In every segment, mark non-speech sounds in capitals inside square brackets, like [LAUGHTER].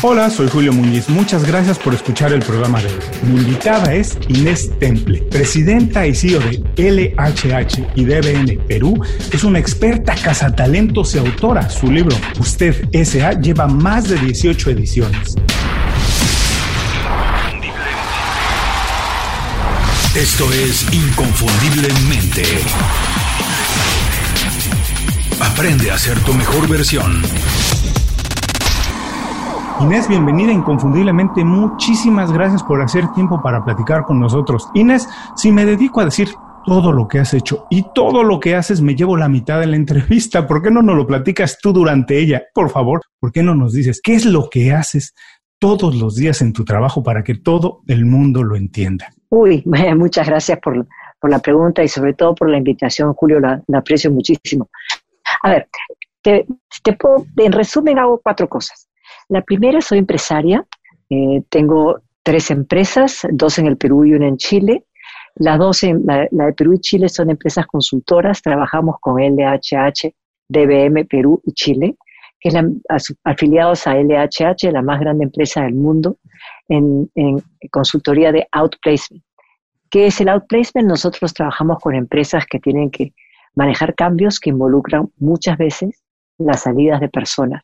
Hola, soy Julio Muñiz. Muchas gracias por escuchar el programa de hoy. Mi invitada es Inés Temple, presidenta y CEO de LHH y DBN Perú. Es una experta cazatalentos y autora. Su libro, Usted S.A., lleva más de 18 ediciones. Esto es Inconfundiblemente. Aprende a ser tu mejor versión. Inés, bienvenida inconfundiblemente. Muchísimas gracias por hacer tiempo para platicar con nosotros. Inés, si me dedico a decir todo lo que has hecho y todo lo que haces, me llevo la mitad de la entrevista. ¿Por qué no nos lo platicas tú durante ella? Por favor, ¿por qué no nos dices qué es lo que haces todos los días en tu trabajo para que todo el mundo lo entienda? Uy, [LAUGHS] muchas gracias por, la pregunta y sobre todo por la invitación, Julio, la, aprecio muchísimo. A ver, te, puedo, en resumen hago cuatro cosas. La primera, soy empresaria. Eh, tengo tres empresas, dos en el Perú y una en Chile. Las dos, en, la, de Perú y Chile, son empresas consultoras. Trabajamos con LHH, DBM, Perú y Chile, que es la, afiliados a LHH, la más grande empresa del mundo, en, en consultoría de outplacement. ¿Qué es el outplacement? Nosotros trabajamos con empresas que tienen que manejar cambios que involucran muchas veces las salidas de personas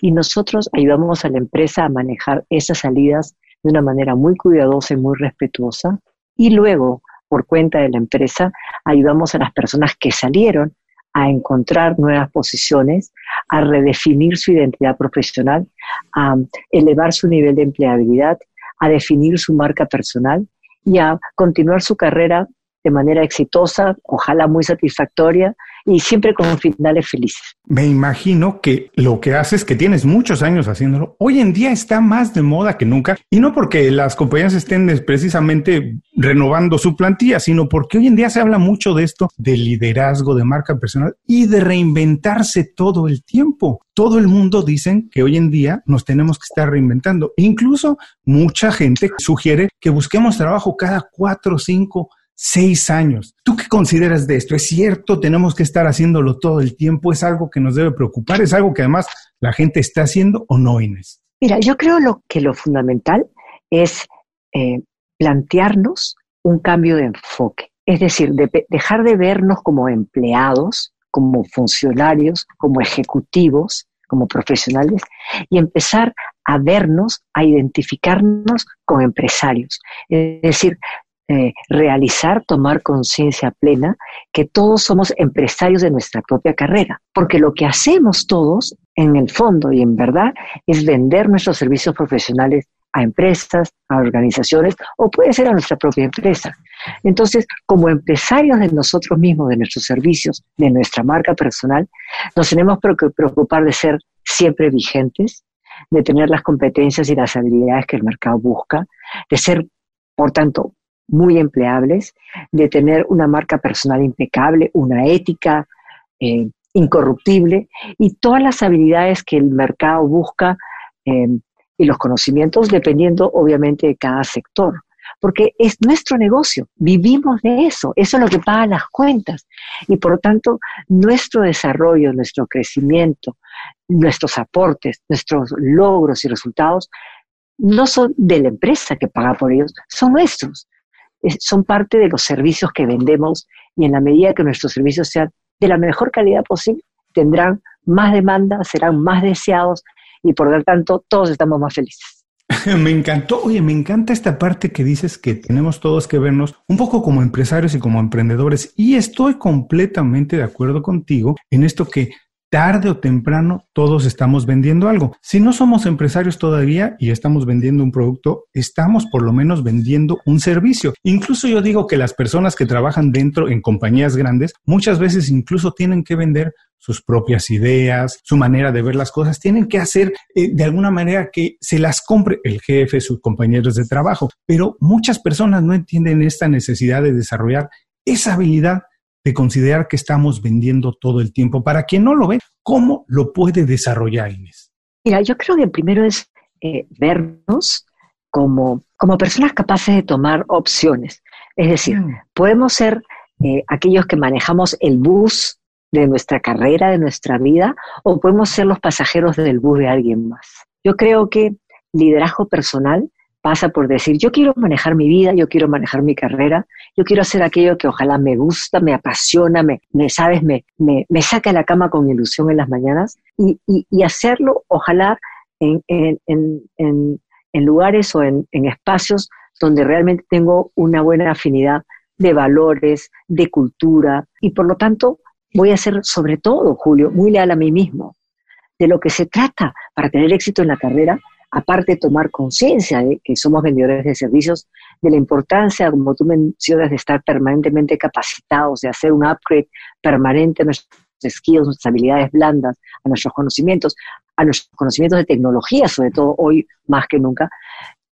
y nosotros ayudamos a la empresa a manejar esas salidas de una manera muy cuidadosa y muy respetuosa. Y luego, por cuenta de la empresa, ayudamos a las personas que salieron a encontrar nuevas posiciones, a redefinir su identidad profesional, a elevar su nivel de empleabilidad, a definir su marca personal y a continuar su carrera de manera exitosa, ojalá muy satisfactoria y siempre con finales felices. Me imagino que lo que haces, que tienes muchos años haciéndolo, hoy en día está más de moda que nunca y no porque las compañías estén precisamente renovando su plantilla, sino porque hoy en día se habla mucho de esto, de liderazgo, de marca personal y de reinventarse todo el tiempo. Todo el mundo dicen que hoy en día nos tenemos que estar reinventando. Incluso mucha gente sugiere que busquemos trabajo cada cuatro o cinco seis años. ¿Tú qué consideras de esto? ¿Es cierto? ¿Tenemos que estar haciéndolo todo el tiempo? ¿Es algo que nos debe preocupar? ¿Es algo que además la gente está haciendo o no, Inés? Mira, yo creo lo, que lo fundamental es eh, plantearnos un cambio de enfoque. Es decir, dejar de vernos como empleados, como funcionarios, como ejecutivos, como profesionales, y empezar a vernos, a identificarnos con empresarios. Es decir, eh, realizar, tomar conciencia plena que todos somos empresarios de nuestra propia carrera, porque lo que hacemos todos, en el fondo y en verdad, es vender nuestros servicios profesionales a empresas, a organizaciones o puede ser a nuestra propia empresa. Entonces, como empresarios de nosotros mismos, de nuestros servicios, de nuestra marca personal, nos tenemos que preocupar de ser siempre vigentes, de tener las competencias y las habilidades que el mercado busca, de ser, por tanto, muy empleables, de tener una marca personal impecable, una ética eh, incorruptible y todas las habilidades que el mercado busca eh, y los conocimientos dependiendo obviamente de cada sector. Porque es nuestro negocio, vivimos de eso, eso es lo que paga las cuentas. Y por lo tanto, nuestro desarrollo, nuestro crecimiento, nuestros aportes, nuestros logros y resultados no son de la empresa que paga por ellos, son nuestros son parte de los servicios que vendemos y en la medida que nuestros servicios sean de la mejor calidad posible, tendrán más demanda, serán más deseados y por lo tanto todos estamos más felices. [LAUGHS] me encantó, oye, me encanta esta parte que dices que tenemos todos que vernos un poco como empresarios y como emprendedores y estoy completamente de acuerdo contigo en esto que tarde o temprano todos estamos vendiendo algo. Si no somos empresarios todavía y estamos vendiendo un producto, estamos por lo menos vendiendo un servicio. Incluso yo digo que las personas que trabajan dentro en compañías grandes muchas veces incluso tienen que vender sus propias ideas, su manera de ver las cosas, tienen que hacer eh, de alguna manera que se las compre el jefe, sus compañeros de trabajo. Pero muchas personas no entienden esta necesidad de desarrollar esa habilidad de considerar que estamos vendiendo todo el tiempo. Para quien no lo ve, ¿cómo lo puede desarrollar Inés? Mira, yo creo que primero es eh, vernos como, como personas capaces de tomar opciones. Es decir, mm. podemos ser eh, aquellos que manejamos el bus de nuestra carrera, de nuestra vida, o podemos ser los pasajeros del bus de alguien más. Yo creo que liderazgo personal pasa por decir, yo quiero manejar mi vida, yo quiero manejar mi carrera, yo quiero hacer aquello que ojalá me gusta, me apasiona, me, me sabes, me, me, me saca de la cama con ilusión en las mañanas y, y, hacerlo, ojalá, en, en, en, en lugares o en, espacios donde realmente tengo una buena afinidad de valores, de cultura. Y por lo tanto voy a ser sobre todo, Julio, muy leal a mí mismo. De lo que se trata para tener éxito en la carrera aparte tomar conciencia de que somos vendedores de servicios, de la importancia, como tú mencionas, de estar permanentemente capacitados, de hacer un upgrade permanente a nuestros skills, nuestras habilidades blandas, a nuestros conocimientos, a nuestros conocimientos de tecnología, sobre todo hoy más que nunca,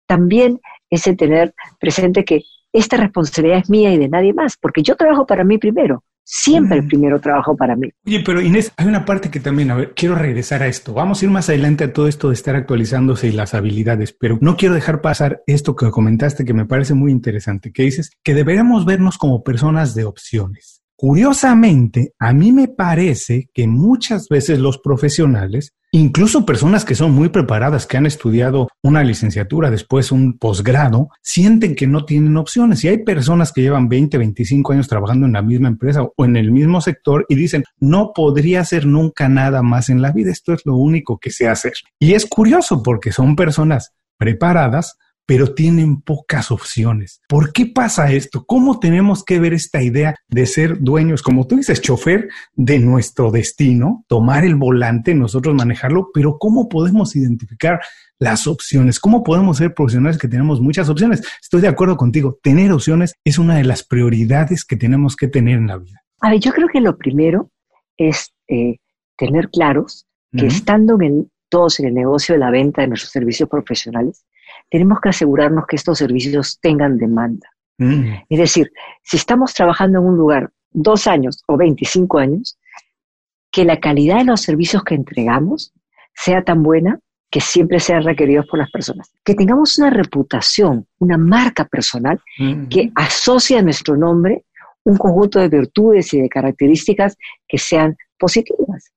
también es el tener presente que esta responsabilidad es mía y de nadie más, porque yo trabajo para mí primero. Siempre el primero trabajo para mí. Oye, pero Inés, hay una parte que también, a ver, quiero regresar a esto. Vamos a ir más adelante a todo esto de estar actualizándose y las habilidades, pero no quiero dejar pasar esto que comentaste que me parece muy interesante, que dices que deberíamos vernos como personas de opciones. Curiosamente, a mí me parece que muchas veces los profesionales, incluso personas que son muy preparadas, que han estudiado una licenciatura, después un posgrado, sienten que no tienen opciones. Y hay personas que llevan 20, 25 años trabajando en la misma empresa o en el mismo sector y dicen, no podría hacer nunca nada más en la vida, esto es lo único que sé hacer. Y es curioso porque son personas preparadas, pero tienen pocas opciones. ¿Por qué pasa esto? ¿Cómo tenemos que ver esta idea de ser dueños, como tú dices, chofer de nuestro destino, tomar el volante, nosotros manejarlo, pero cómo podemos identificar las opciones? ¿Cómo podemos ser profesionales que tenemos muchas opciones? Estoy de acuerdo contigo, tener opciones es una de las prioridades que tenemos que tener en la vida. A ver, yo creo que lo primero es eh, tener claros que estando en todos en el negocio de la venta de nuestros servicios profesionales, tenemos que asegurarnos que estos servicios tengan demanda. Mm. Es decir, si estamos trabajando en un lugar dos años o 25 años, que la calidad de los servicios que entregamos sea tan buena que siempre sean requeridos por las personas. Que tengamos una reputación, una marca personal mm. que asocie a nuestro nombre un conjunto de virtudes y de características que sean positivas.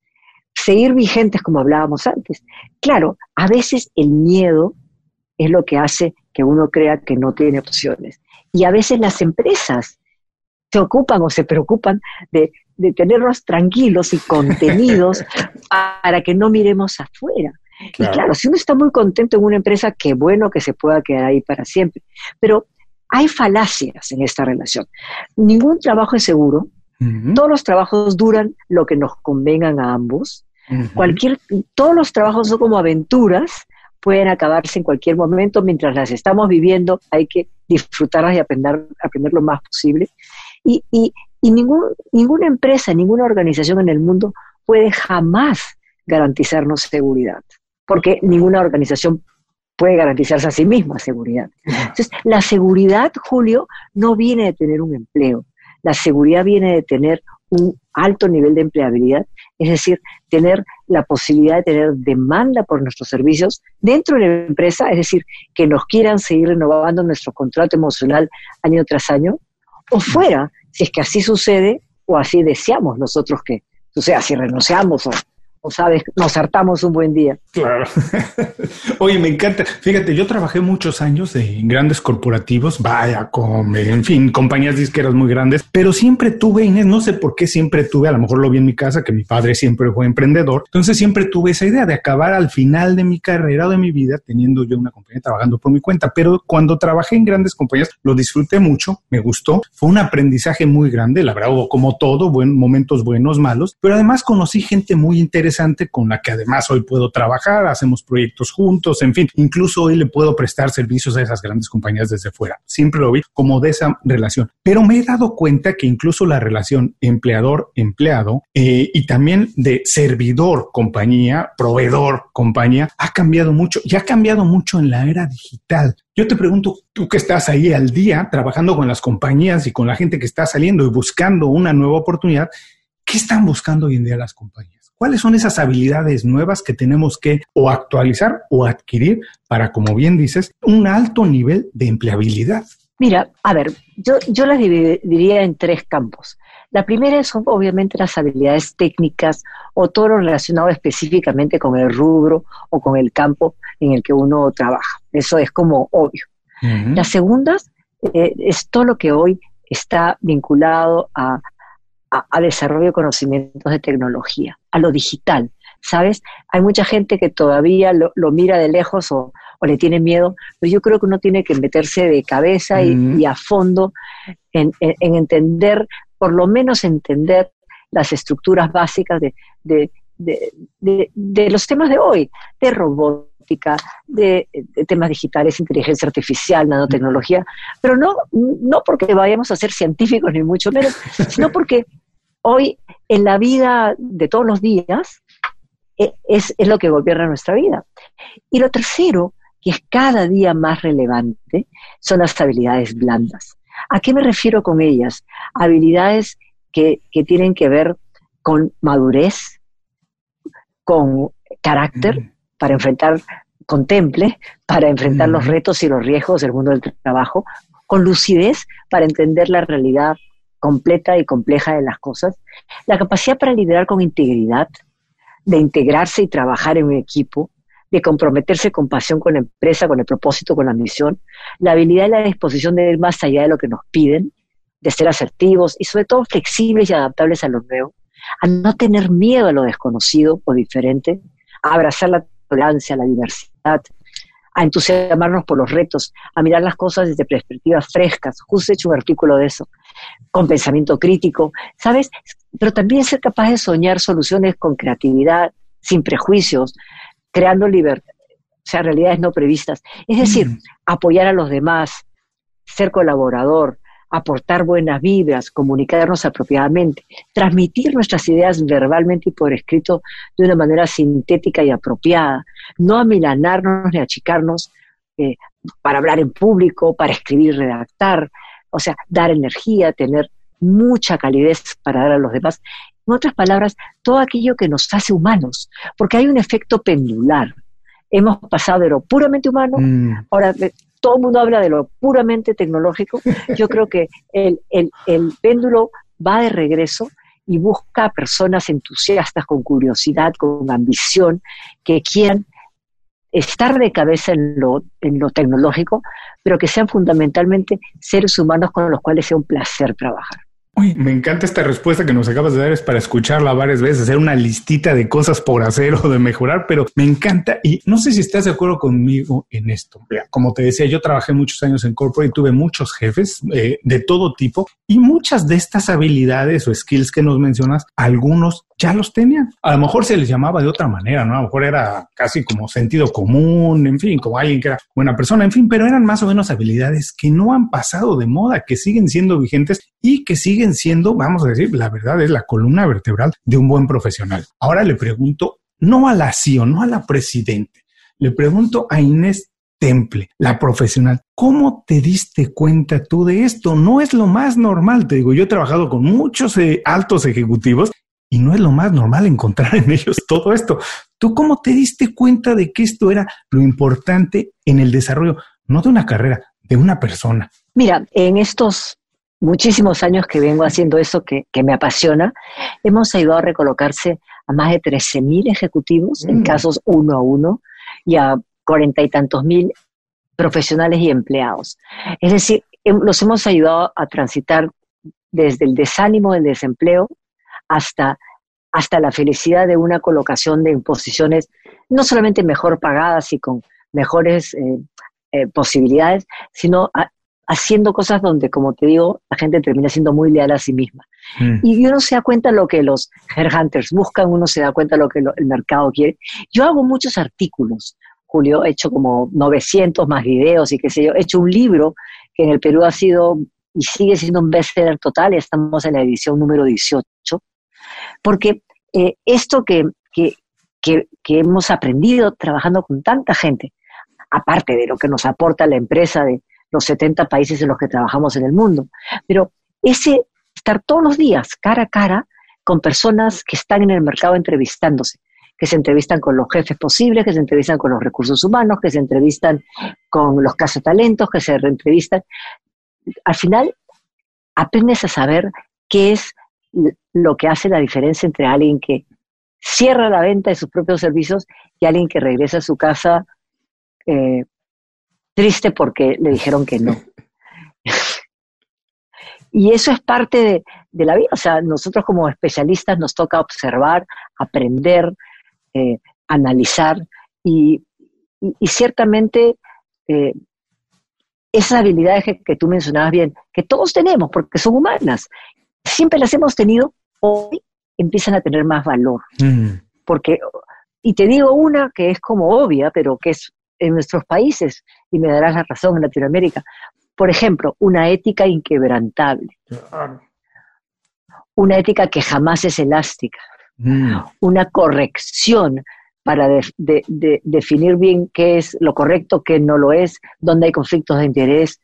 Seguir vigentes como hablábamos antes. Claro, a veces el miedo es lo que hace que uno crea que no tiene opciones. Y a veces las empresas se ocupan o se preocupan de, tenernos tranquilos y contenidos [LAUGHS] para que no miremos afuera. Y claro, si uno está muy contento en una empresa, qué bueno que se pueda quedar ahí para siempre. Pero hay falacias en esta relación. Ningún trabajo es seguro. Todos los trabajos duran lo que nos convengan a ambos. Cualquier, todos los trabajos son como aventuras pueden acabarse en cualquier momento. Mientras las estamos viviendo, hay que disfrutarlas y aprender, aprender lo más posible. Y, y, y ningún, ninguna empresa, ninguna organización en el mundo puede jamás garantizarnos seguridad, porque ninguna organización puede garantizarse a sí misma seguridad. Entonces, la seguridad, Julio, no viene de tener un empleo, la seguridad viene de tener un alto nivel de empleabilidad, es decir, tener la posibilidad de tener demanda por nuestros servicios dentro de la empresa, es decir, que nos quieran seguir renovando nuestro contrato emocional año tras año, o fuera, si es que así sucede o así deseamos nosotros que suceda, si renunciamos o sabes, nos hartamos un buen día. Claro. [LAUGHS] Oye, me encanta. Fíjate, yo trabajé muchos años en grandes corporativos, vaya, con, en fin, compañías disqueras muy grandes, pero siempre tuve, Inés, no sé por qué siempre tuve, a lo mejor lo vi en mi casa, que mi padre siempre fue emprendedor, entonces siempre tuve esa idea de acabar al final de mi carrera o de mi vida teniendo yo una compañía trabajando por mi cuenta, pero cuando trabajé en grandes compañías lo disfruté mucho, me gustó, fue un aprendizaje muy grande, la verdad, como todo, buen, momentos buenos, malos, pero además conocí gente muy interesante con la que además hoy puedo trabajar, hacemos proyectos juntos, en fin, incluso hoy le puedo prestar servicios a esas grandes compañías desde fuera. Siempre lo vi como de esa relación. Pero me he dado cuenta que incluso la relación empleador-empleado eh, y también de servidor-compañía, proveedor-compañía, ha cambiado mucho y ha cambiado mucho en la era digital. Yo te pregunto, tú que estás ahí al día trabajando con las compañías y con la gente que está saliendo y buscando una nueva oportunidad, ¿qué están buscando hoy en día las compañías? ¿Cuáles son esas habilidades nuevas que tenemos que o actualizar o adquirir para, como bien dices, un alto nivel de empleabilidad? Mira, a ver, yo, yo las dividiría en tres campos. La primera son obviamente las habilidades técnicas o todo lo relacionado específicamente con el rubro o con el campo en el que uno trabaja. Eso es como obvio. La segunda eh, es todo lo que hoy está vinculado a, desarrollo de conocimientos de tecnología, a lo digital. ¿Sabes? Hay mucha gente que todavía lo, mira de lejos o, le tiene miedo, pero yo creo que uno tiene que meterse de cabeza y, a fondo en, entender, por lo menos entender las estructuras básicas de, de, los temas de hoy, de robótica, de, temas digitales, inteligencia artificial, nanotecnología, pero no, no porque vayamos a ser científicos ni mucho menos, [LAUGHS] sino porque hoy en la vida de todos los días e, es, es lo que gobierna nuestra vida. Y lo tercero, que es cada día más relevante, son las habilidades blandas. ¿A qué me refiero con ellas? Habilidades que, que tienen que ver con madurez, con carácter para enfrentar, contemple, para enfrentar los retos y los riesgos del mundo del trabajo, con lucidez para entender la realidad completa y compleja de las cosas, la capacidad para liderar con integridad, de integrarse y trabajar en un equipo, de comprometerse con pasión con la empresa, con el propósito, con la misión, la habilidad y la disposición de ir más allá de lo que nos piden, de ser asertivos y sobre todo flexibles y adaptables a lo nuevo, a no tener miedo a lo desconocido o diferente, a abrazar la tolerancia, la diversidad, a entusiasmarnos por los retos, a mirar las cosas desde perspectivas frescas. Justo he hecho un artículo de eso, con pensamiento crítico, ¿sabes? Pero también ser capaz de soñar soluciones con creatividad, sin prejuicios, creando libertad, o sea, realidades no previstas. Es decir, mm. apoyar a los demás, ser colaborador, aportar buenas vibras, comunicarnos apropiadamente, transmitir nuestras ideas verbalmente y por escrito de una manera sintética y apropiada, no amilanarnos ni achicarnos eh, para hablar en público, para escribir redactar, o sea, dar energía, tener mucha calidez para dar a los demás. En otras palabras, todo aquello que nos hace humanos, porque hay un efecto pendular. Hemos pasado de lo puramente humano, mm. ahora todo el mundo habla de lo puramente tecnológico, yo creo que el, péndulo va de regreso y busca personas entusiastas, con curiosidad, con ambición, que quieran estar de cabeza en lo, en lo tecnológico, pero que sean fundamentalmente seres humanos con los cuales sea un placer trabajar. Uy, me encanta esta respuesta que nos acabas de dar, es para escucharla varias veces, hacer una listita de cosas por hacer [LAUGHS] o de mejorar, pero me encanta y no sé si estás de acuerdo conmigo en esto. Como te decía, yo trabajé muchos años en corporate y tuve muchos jefes eh, de todo tipo y muchas de estas habilidades o skills que nos mencionas, algunos ya los tenían. A lo mejor se les llamaba de otra manera, ¿no? A lo mejor era casi como sentido común, en fin, como alguien que era buena persona, en fin, pero eran más o menos habilidades que no han pasado de moda, que siguen siendo vigentes y que siguen siendo, vamos a decir, la verdad es la columna vertebral de un buen profesional. Ahora le pregunto, no a la CIO, no a la presidente, le pregunto a Inés Temple, la profesional. ¿Cómo te diste cuenta tú de esto? No es lo más normal, te digo, yo he trabajado con muchos eh, altos ejecutivos y no es lo más normal encontrar en ellos todo esto. ¿Tú cómo te diste cuenta de que esto era lo importante en el desarrollo, no de una carrera, de una persona? Mira, en estos muchísimos años que vengo haciendo eso que, me apasiona, hemos ayudado a recolocarse a más de 13.000 ejecutivos en mm. casos uno a uno y a cuarenta y tantos mil profesionales y empleados. Es decir, los hemos ayudado a transitar desde el desánimo del desempleo hasta, hasta la felicidad de una colocación de imposiciones no solamente mejor pagadas y con mejores eh, eh, posibilidades, sino haciendo cosas donde, como te digo, la gente termina siendo muy leal a sí misma. Mm. Y uno se da cuenta lo que los headhunters buscan, uno se da cuenta lo que el mercado quiere. Yo hago muchos artículos, Julio, he hecho como 900 más videos y qué sé yo, he hecho un libro que en el Perú ha sido y sigue siendo un bestseller total, estamos en la edición número 18, porque eh, esto que, que, hemos aprendido trabajando con tanta gente, aparte de lo que nos aporta la empresa de los 70 países en los que trabajamos en el mundo, pero ese estar todos los días cara a cara con personas que están en el mercado entrevistándose, que se entrevistan con los jefes posibles, que se entrevistan con los recursos humanos, que se entrevistan con los talentos, que se entrevistan. Al final aprendes a saber qué es lo que hace la diferencia entre alguien que cierra la venta de sus propios servicios y alguien que regresa a su casa eh, triste porque le dijeron que no. [LAUGHS] y eso es parte de, la vida. O sea, nosotros como especialistas nos toca observar, aprender, eh, analizar y, ciertamente eh, esas habilidades que, tú mencionabas bien, que todos tenemos porque son humanas, siempre las hemos tenido, hoy empiezan a tener más valor. Mm. Porque, y te digo una que es como obvia, pero que es en nuestros países, y me darás la razón en Latinoamérica. Por ejemplo, una ética inquebrantable. Una ética que jamás es elástica. Mm. Una corrección para definir bien qué es lo correcto, qué no lo es, dónde hay conflictos de interés,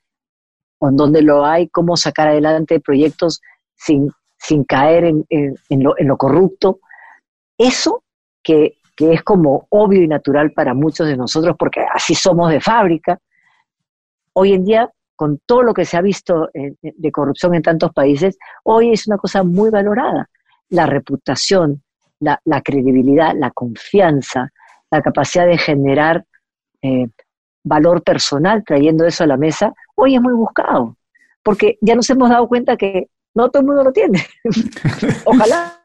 o en dónde lo hay, cómo sacar adelante proyectos sin, caer en, lo, en, lo, corrupto. Eso que, es como obvio y natural para muchos de nosotros, porque así somos de fábrica, hoy en día, con todo lo que se ha visto de corrupción en tantos países, hoy es una cosa muy valorada. La reputación, la, credibilidad, la confianza, la capacidad de generar eh, valor personal trayendo eso a la mesa, hoy es muy buscado, porque ya nos hemos dado cuenta que no todo el mundo lo tiene. [LAUGHS] Ojalá.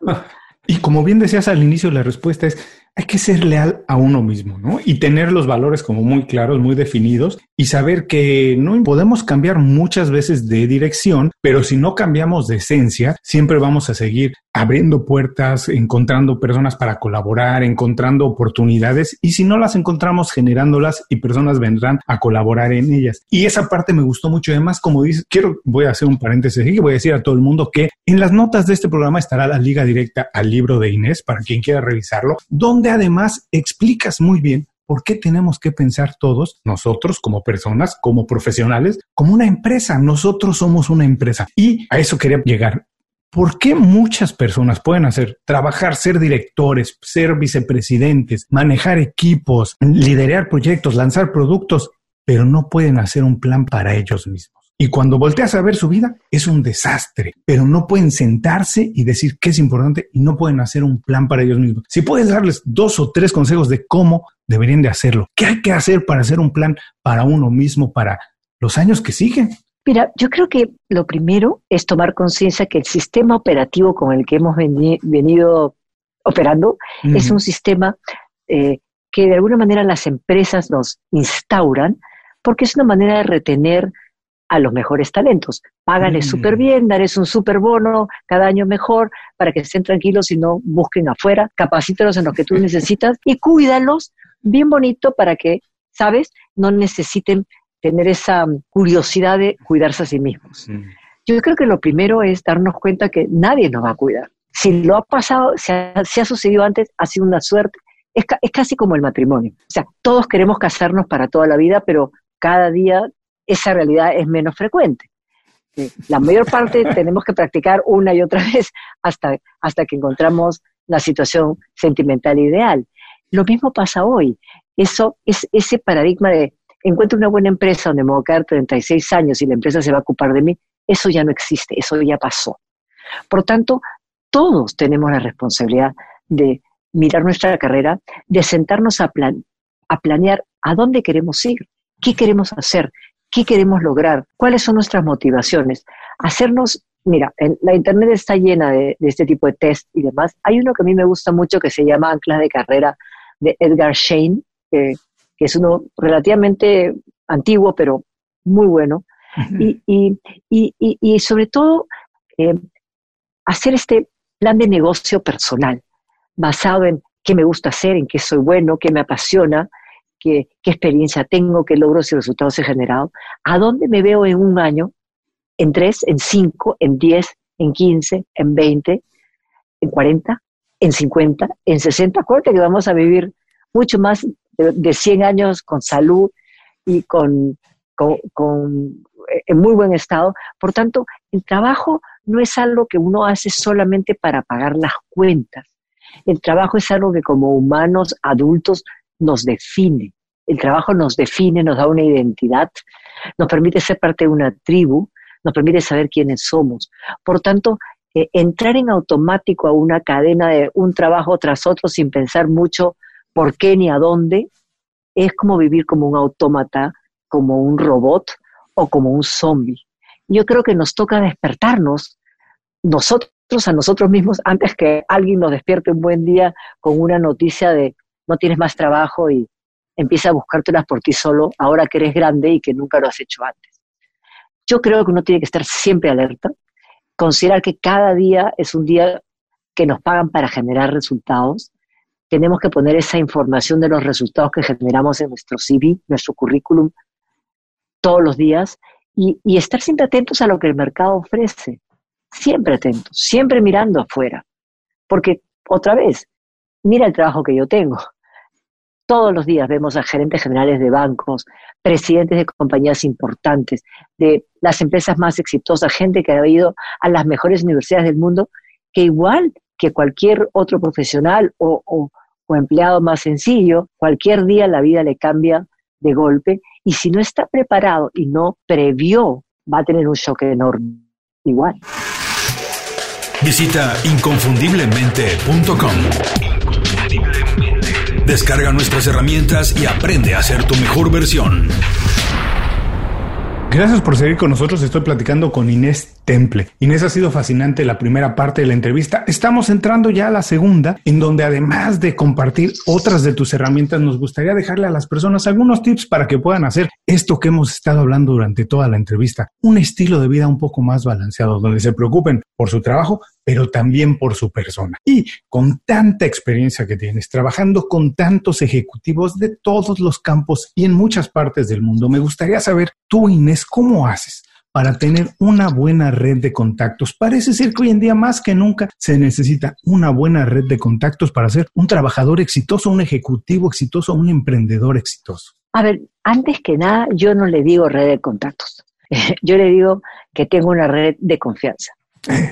Y como bien decías al inicio, la respuesta es, hay que ser leal a uno mismo, ¿no? Y tener los valores como muy claros, muy definidos y saber que no podemos cambiar muchas veces de dirección, pero si no cambiamos de esencia, siempre vamos a seguir abriendo puertas, encontrando personas para colaborar, encontrando oportunidades y si no las encontramos, generándolas y personas vendrán a colaborar en ellas. Y esa parte me gustó mucho. Además, como dices, quiero, voy a hacer un paréntesis y voy a decir a todo el mundo que en las notas de este programa estará la liga directa al libro de Inés para quien quiera revisarlo, donde además explicas muy bien ¿Por qué tenemos que pensar todos, nosotros como personas, como profesionales, como una empresa? Nosotros somos una empresa. Y a eso quería llegar. ¿Por qué muchas personas pueden hacer, trabajar, ser directores, ser vicepresidentes, manejar equipos, liderar proyectos, lanzar productos, pero no pueden hacer un plan para ellos mismos? Y cuando volteas a ver su vida, es un desastre, pero no pueden sentarse y decir qué es importante y no pueden hacer un plan para ellos mismos. Si puedes darles dos o tres consejos de cómo deberían de hacerlo, qué hay que hacer para hacer un plan para uno mismo, para los años que siguen. Mira, yo creo que lo primero es tomar conciencia que el sistema operativo con el que hemos venido operando es un sistema eh, que de alguna manera las empresas nos instauran porque es una manera de retener a los mejores talentos. Págales mm. súper bien, darles un súper bono cada año mejor para que estén tranquilos y no busquen afuera, capacítalos en lo que tú [LAUGHS] necesitas y cuídalos bien bonito para que, ¿sabes?, no necesiten tener esa curiosidad de cuidarse a sí mismos. Yo creo que lo primero es darnos cuenta que nadie nos va a cuidar. Si lo ha pasado, si ha, sucedido antes, ha sido una suerte. Es, es casi como el matrimonio. O sea, todos queremos casarnos para toda la vida, pero cada día esa realidad es menos frecuente. La mayor parte [LAUGHS] tenemos que practicar una y otra vez hasta, hasta que encontramos la situación sentimental ideal. Lo mismo pasa hoy. Eso es ese paradigma de encuentro una buena empresa donde me voy a quedar 36 años y la empresa se va a ocupar de mí, eso ya no existe, eso ya pasó. Por tanto, todos tenemos la responsabilidad de mirar nuestra carrera, de sentarnos a, a planear a dónde queremos ir, qué queremos hacer, qué queremos lograr, cuáles son nuestras motivaciones. Hacernos, mira, la Internet está llena de, este tipo de test y demás. Hay uno que a mí me gusta mucho que se llama Anclas de Carrera de Edgar Shane, que es uno relativamente antiguo, pero muy bueno. y, sobre todo, eh, hacer este plan de negocio personal, basado en qué me gusta hacer, en qué soy bueno, qué me apasiona, qué, experiencia tengo, qué logros y resultados he generado, a dónde me veo en un año, en tres, en cinco, en diez, en quince, en veinte, en cuarenta, en cincuenta, en sesenta. Acuérdate que vamos a vivir mucho más de, cien años con salud y con, con, en muy buen estado. Por tanto, el trabajo no es algo que uno hace solamente para pagar las cuentas. El trabajo es algo que como humanos adultos nos define. El trabajo nos define, nos da una identidad, nos permite ser parte de una tribu, nos permite saber quiénes somos. Por tanto, eh, entrar en automático a una cadena de un trabajo tras otro sin pensar mucho por qué ni a dónde, es como vivir como un autómata, como un robot o como un zombie. Yo creo que nos toca despertarnos nosotros a nosotros mismos antes que alguien nos despierte un buen día con una noticia de no tienes más trabajo y empieza a buscártelas por ti solo ahora que eres grande y que nunca lo has hecho antes. Yo creo que uno tiene que estar siempre alerta, considerar que cada día es un día que nos pagan para generar resultados. Tenemos que poner esa información de los resultados que generamos en nuestro CV, nuestro currículum, todos los días y, estar siempre atentos a lo que el mercado ofrece siempre atento, siempre mirando afuera. Porque, otra vez, mira el trabajo que yo tengo. Todos los días vemos a gerentes generales de bancos, presidentes de compañías importantes, de las empresas más exitosas, gente que ha ido a las mejores universidades del mundo, que igual que cualquier otro profesional o, o empleado más sencillo, cualquier día la vida le cambia de golpe y si no está preparado y no previó, va a tener un shock enorme igual. Visita inconfundiblemente.com. Descarga nuestras herramientas y aprende a ser tu mejor versión. Gracias por seguir con nosotros. Estoy platicando con Inés Temple. Inés ha sido fascinante la primera parte de la entrevista. Estamos entrando ya a la segunda, en donde además de compartir otras de tus herramientas, nos gustaría dejarle a las personas algunos tips para que puedan hacer esto que hemos estado hablando durante toda la entrevista. Un estilo de vida un poco más balanceado, donde se preocupen por su trabajo, pero también por su persona. Y con tanta experiencia que tienes, trabajando con tantos ejecutivos de todos los campos y en muchas partes del mundo, me gustaría saber, tú Inés, ¿cómo haces? para tener una buena red de contactos. Parece ser que hoy en día más que nunca se necesita una buena red de contactos para ser un trabajador exitoso, un ejecutivo exitoso, un emprendedor exitoso. A ver, antes que nada, yo no le digo red de contactos. [LAUGHS] Yo le digo que tengo una red de confianza.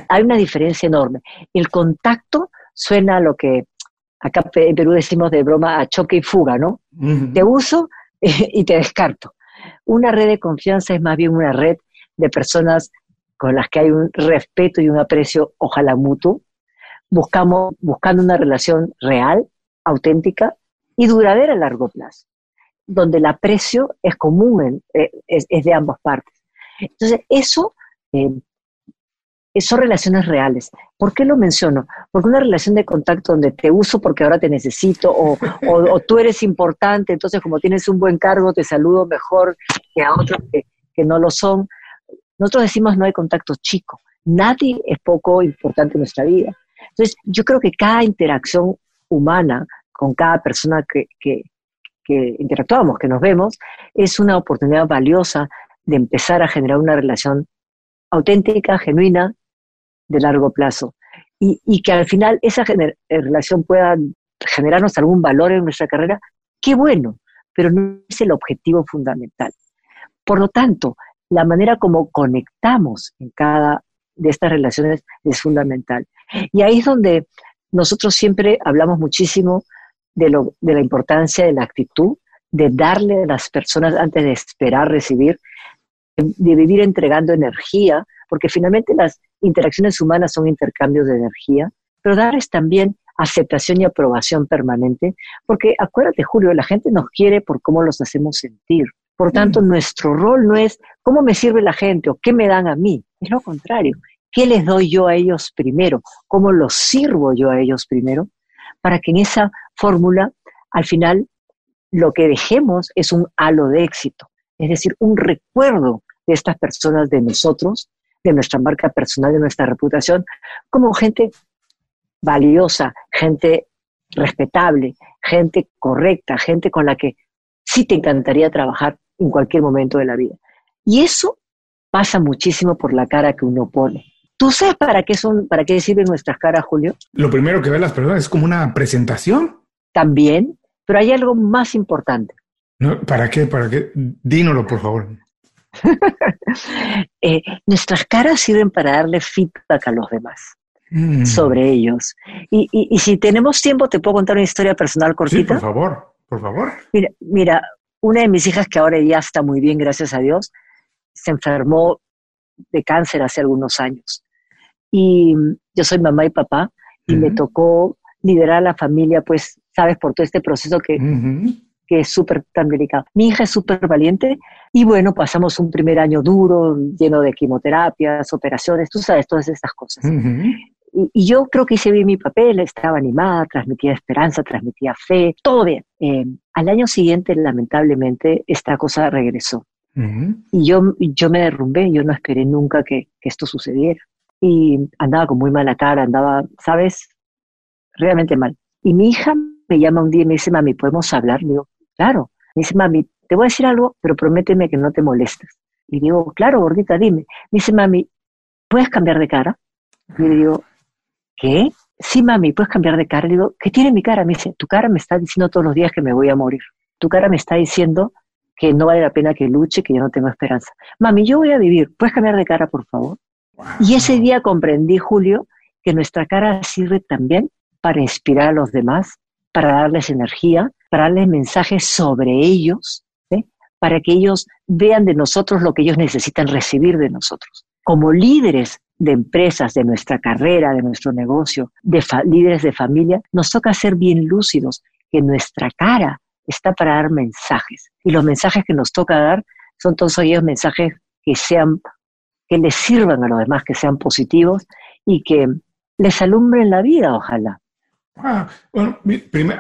Hay una diferencia enorme. El contacto suena a lo que acá en Perú decimos de broma a choque y fuga, ¿no? Te uso [LAUGHS] y te descarto. Una red de confianza es más bien una red de personas con las que hay un respeto y un aprecio, ojalá mutuo. Buscamos, buscando una relación real, auténtica y duradera a largo plazo, donde el aprecio es común, eh, es, de ambas partes. Entonces, eso eh, son relaciones reales. ¿Por qué lo menciono? Porque una relación de contacto donde te uso porque ahora te necesito o, tú eres importante, entonces como tienes un buen cargo te saludo mejor que a otros que, no lo son. Nosotros decimos no hay contacto chico. Nadie es poco importante en nuestra vida. Entonces yo creo que cada interacción humana con cada persona que, que interactuamos, que nos vemos, es una oportunidad valiosa de empezar a generar una relación auténtica, genuina, de largo plazo. Y, que al final esa eh, relación pueda generarnos algún valor en nuestra carrera, qué bueno, pero no es el objetivo fundamental. Por lo tanto, la manera como conectamos en cada de estas relaciones es fundamental. Y ahí es donde nosotros siempre hablamos muchísimo de, lo, de la importancia de la actitud, de darle a las personas antes de esperar recibir, de vivir entregando energía, porque finalmente las interacciones humanas son intercambios de energía, pero darles también aceptación y aprobación permanente, porque acuérdate, Julio, la gente nos quiere por cómo los hacemos sentir. Por tanto, nuestro rol no es cómo me sirve la gente o qué me dan a mí, es lo contrario. ¿Qué les doy yo a ellos primero? ¿Cómo los sirvo yo a ellos primero? Para que en esa fórmula, al final, lo que dejemos es un halo de éxito, es decir, un recuerdo de estas personas de nosotros de nuestra marca personal, de nuestra reputación, como gente valiosa, gente respetable, gente correcta, gente con la que sí te encantaría trabajar en cualquier momento de la vida. Y eso pasa muchísimo por la cara que uno pone. ¿Tú sabes para qué son, para qué sirven nuestras caras, Julio? Lo primero que ven las personas es como una presentación. También, pero hay algo más importante. ¿Para qué? ¿Para qué? Dínoslo, por favor. [LAUGHS] Eh, nuestras caras sirven para darle feedback a los demás mm. sobre ellos. Y, si tenemos tiempo, te puedo contar una historia personal cortita. por favor, por favor. Mira, mira, una de mis hijas que ahora ya está muy bien, gracias a Dios, se enfermó de cáncer hace algunos años. Y yo soy mamá y papá y me tocó liderar a la familia, pues, sabes, por todo este proceso que, que es súper tan delicado. Mi hija es súper valiente y bueno, pasamos un primer año duro, lleno de quimioterapias, operaciones, tú sabes, todas estas cosas. y, yo creo que hice bien mi papel, estaba animada, transmitía esperanza, transmitía fe, todo bien. Eh, al año siguiente, lamentablemente, esta cosa regresó. Y yo, yo me derrumbé, yo no esperé nunca que, que esto sucediera. Y andaba con muy mala cara, andaba, ¿sabes? Realmente mal. Y mi hija me llama un día y me dice, mami, ¿podemos hablar? digo, claro. Me dice, mami, te voy a decir algo, pero prométeme que no te molestes. Y digo, claro, gordita, dime. Me dice, mami, ¿puedes cambiar de cara? Y le digo, ¿qué? Sí, mami, ¿puedes cambiar de cara? Le digo, ¿qué tiene mi cara? Me dice, tu cara me está diciendo todos los días que me voy a morir. Tu cara me está diciendo que no vale la pena que luche, que yo no tengo esperanza. Mami, yo voy a vivir, ¿puedes cambiar de cara, por favor? Y ese día comprendí, Julio, que nuestra cara sirve también para inspirar a los demás, para darles energía, para darles mensajes sobre ellos, para que ellos vean de nosotros lo que ellos necesitan recibir de nosotros. Como líderes de empresas, de nuestra carrera, de nuestro negocio, de líderes de familia, nos toca ser bien lúcidos, que nuestra cara está para dar mensajes. Y los mensajes que nos toca dar son todos aquellos mensajes que sean, que les sirvan a los demás, que sean positivos y que les alumbren la vida, ojalá. Ah, bueno,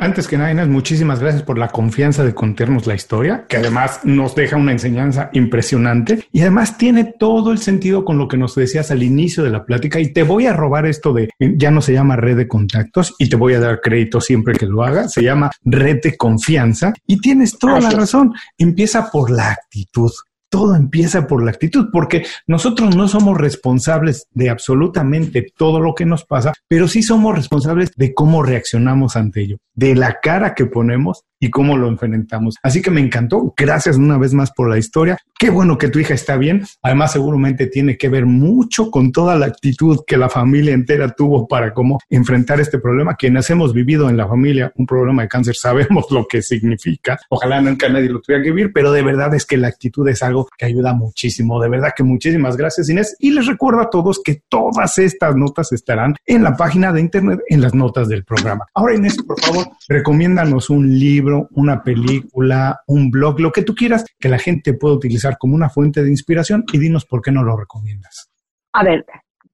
antes que nada, Inés, muchísimas gracias por la confianza de contarnos la historia, que además nos deja una enseñanza impresionante y además tiene todo el sentido con lo que nos decías al inicio de la plática. Y te voy a robar esto de ya no se llama red de contactos y te voy a dar crédito siempre que lo haga, se llama red de confianza y tienes toda la razón. Empieza por la actitud todo empieza por la actitud, porque nosotros no somos responsables de absolutamente todo lo que nos pasa, pero sí somos responsables de cómo reaccionamos ante ello, de la cara que ponemos y cómo lo enfrentamos. Así que me encantó. Gracias una vez más por la historia. Qué bueno que tu hija está bien. Además, seguramente tiene que ver mucho con toda la actitud que la familia entera tuvo para cómo enfrentar este problema. Quienes hemos vivido en la familia un problema de cáncer [LAUGHS] sabemos lo que significa. Ojalá nunca nadie lo tuviera que vivir, pero de verdad es que la actitud es algo que ayuda muchísimo. De verdad que muchísimas gracias, Inés. Y les recuerdo a todos que todas estas notas estarán en la página de internet, en las notas del programa. Ahora, Inés, por favor, recomiéndanos un libro una película, un blog, lo que tú quieras que la gente pueda utilizar como una fuente de inspiración y dinos por qué no lo recomiendas. A ver,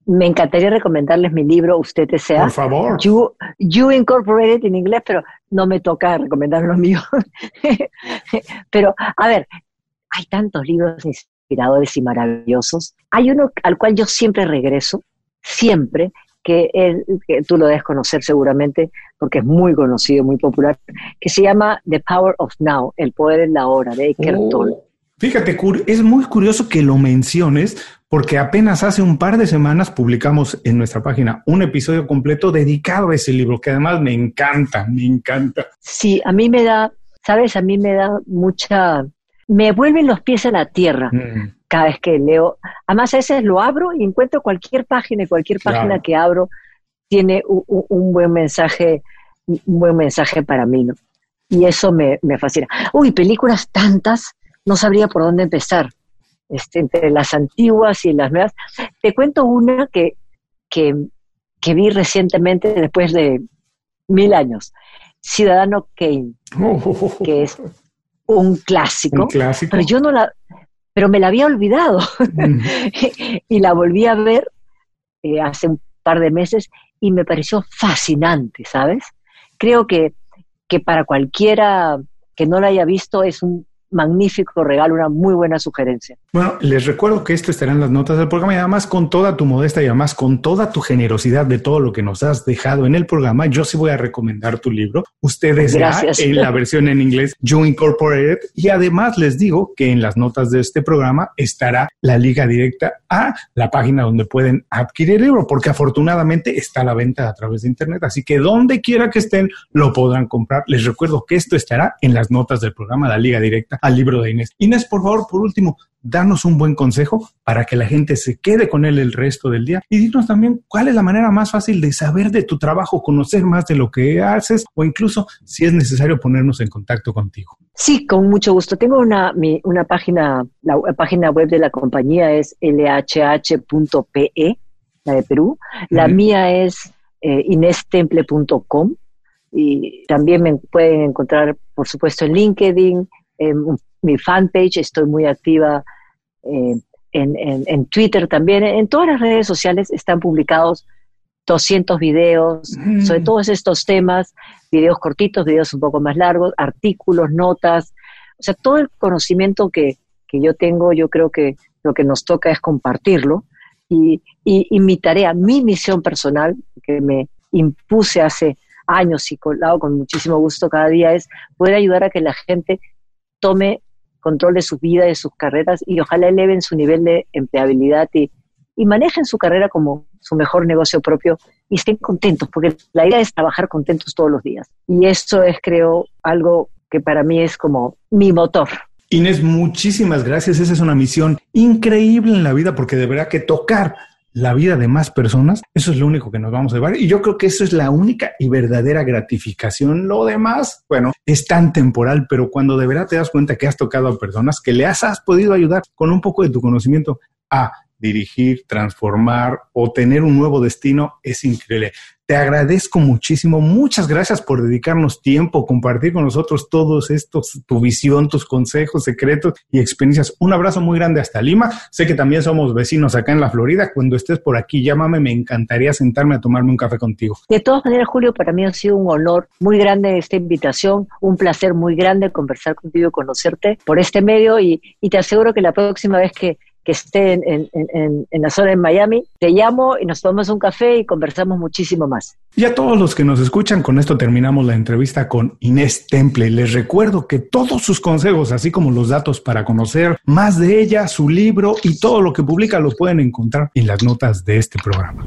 me encantaría recomendarles mi libro, Usted Desea. Por favor. You, you Incorporated en inglés, pero no me toca recomendar lo mío. [LAUGHS] pero, a ver, hay tantos libros inspiradores y maravillosos. Hay uno al cual yo siempre regreso, siempre, que, tú lo debes conocer seguramente porque es muy conocido, muy popular, que se llama The Power of Now, el poder en la hora, de Eckhart oh, Tolle. Fíjate, es muy curioso que lo menciones porque apenas hace un par de semanas publicamos en nuestra página un episodio completo dedicado a ese libro, que además me encanta, me encanta. Sí, a mí me da, sabes, a mí me da mucha, me vuelven los pies a la tierra. Mm cada vez que leo. Además, a veces lo abro y encuentro cualquier página y cualquier página que abro tiene un, buen mensaje, un buen mensaje para mí, ¿no? Y eso me, fascina. Uy, películas tantas, no sabría por dónde empezar. Este, entre las antiguas y las nuevas. Te cuento una que, que, vi recientemente después de mil años. Ciudadano Kane, que es un clásico, un clásico. Pero yo no la, pero me la había olvidado [LAUGHS] y la volví a ver eh, hace un par de meses y me pareció fascinante, ¿sabes? Creo que, que para cualquiera que no la haya visto es un magnífico regalo, una muy buena sugerencia. Bueno, les recuerdo que esto estará en las notas del programa y además con toda tu modesta y además con toda tu generosidad de todo lo que nos has dejado en el programa, yo sí voy a recomendar tu libro. Ustedes ya en la versión en inglés You Incorporated y además les digo que en las notas de este programa estará la liga directa a la página donde pueden adquirir el libro porque afortunadamente está a la venta a través de internet, así que donde quiera que estén lo podrán comprar. Les recuerdo que esto estará en las notas del programa, la liga directa al libro de Inés. Inés, por favor, por último, darnos un buen consejo para que la gente se quede con él el resto del día y dinos también cuál es la manera más fácil de saber de tu trabajo, conocer más de lo que haces o incluso si es necesario ponernos en contacto contigo. Sí, con mucho gusto. Tengo una, una página, la, página web de la compañía es lhh.pe, la de Perú. La mía es eh, inestemple.com y también me pueden encontrar, por supuesto, en LinkedIn, en mi fanpage, estoy muy activa eh, en, Twitter también, en todas las redes sociales están publicados 200 videos mm. sobre todos estos temas, videos cortitos, videos un poco más largos, artículos, notas, o sea, todo el conocimiento que, que yo tengo, yo creo que lo que nos toca es compartirlo y, y, mi tarea, mi misión personal, que me impuse hace años y con, con muchísimo gusto cada día, es poder ayudar a que la gente tome control de su vida, de sus carreras y ojalá eleven su nivel de empleabilidad y, y manejen su carrera como su mejor negocio propio y estén contentos, porque la idea es trabajar contentos todos los días. Y esto es, creo, algo que para mí es como mi motor. Inés, muchísimas gracias. Esa es una misión increíble en la vida porque deberá que tocar la vida de más personas, eso es lo único que nos vamos a llevar. Y yo creo que eso es la única y verdadera gratificación. Lo demás, bueno, es tan temporal, pero cuando de verdad te das cuenta que has tocado a personas, que le has, has podido ayudar con un poco de tu conocimiento a dirigir, transformar o tener un nuevo destino, es increíble. Te agradezco muchísimo. Muchas gracias por dedicarnos tiempo, compartir con nosotros todos estos, tu visión, tus consejos, secretos y experiencias. Un abrazo muy grande hasta Lima. Sé que también somos vecinos acá en la Florida. Cuando estés por aquí, llámame. Me encantaría sentarme a tomarme un café contigo. De todas maneras, Julio, para mí ha sido un honor muy grande esta invitación, un placer muy grande conversar contigo, conocerte por este medio y, y te aseguro que la próxima vez que que esté en, en, la zona en Miami, te llamo y nos tomamos un café y conversamos muchísimo más. Y a todos los que nos escuchan, con esto terminamos la entrevista con Inés Temple. Les recuerdo que todos sus consejos, así como los datos para conocer más de ella, su libro y todo lo que publica, los pueden encontrar en las notas de este programa.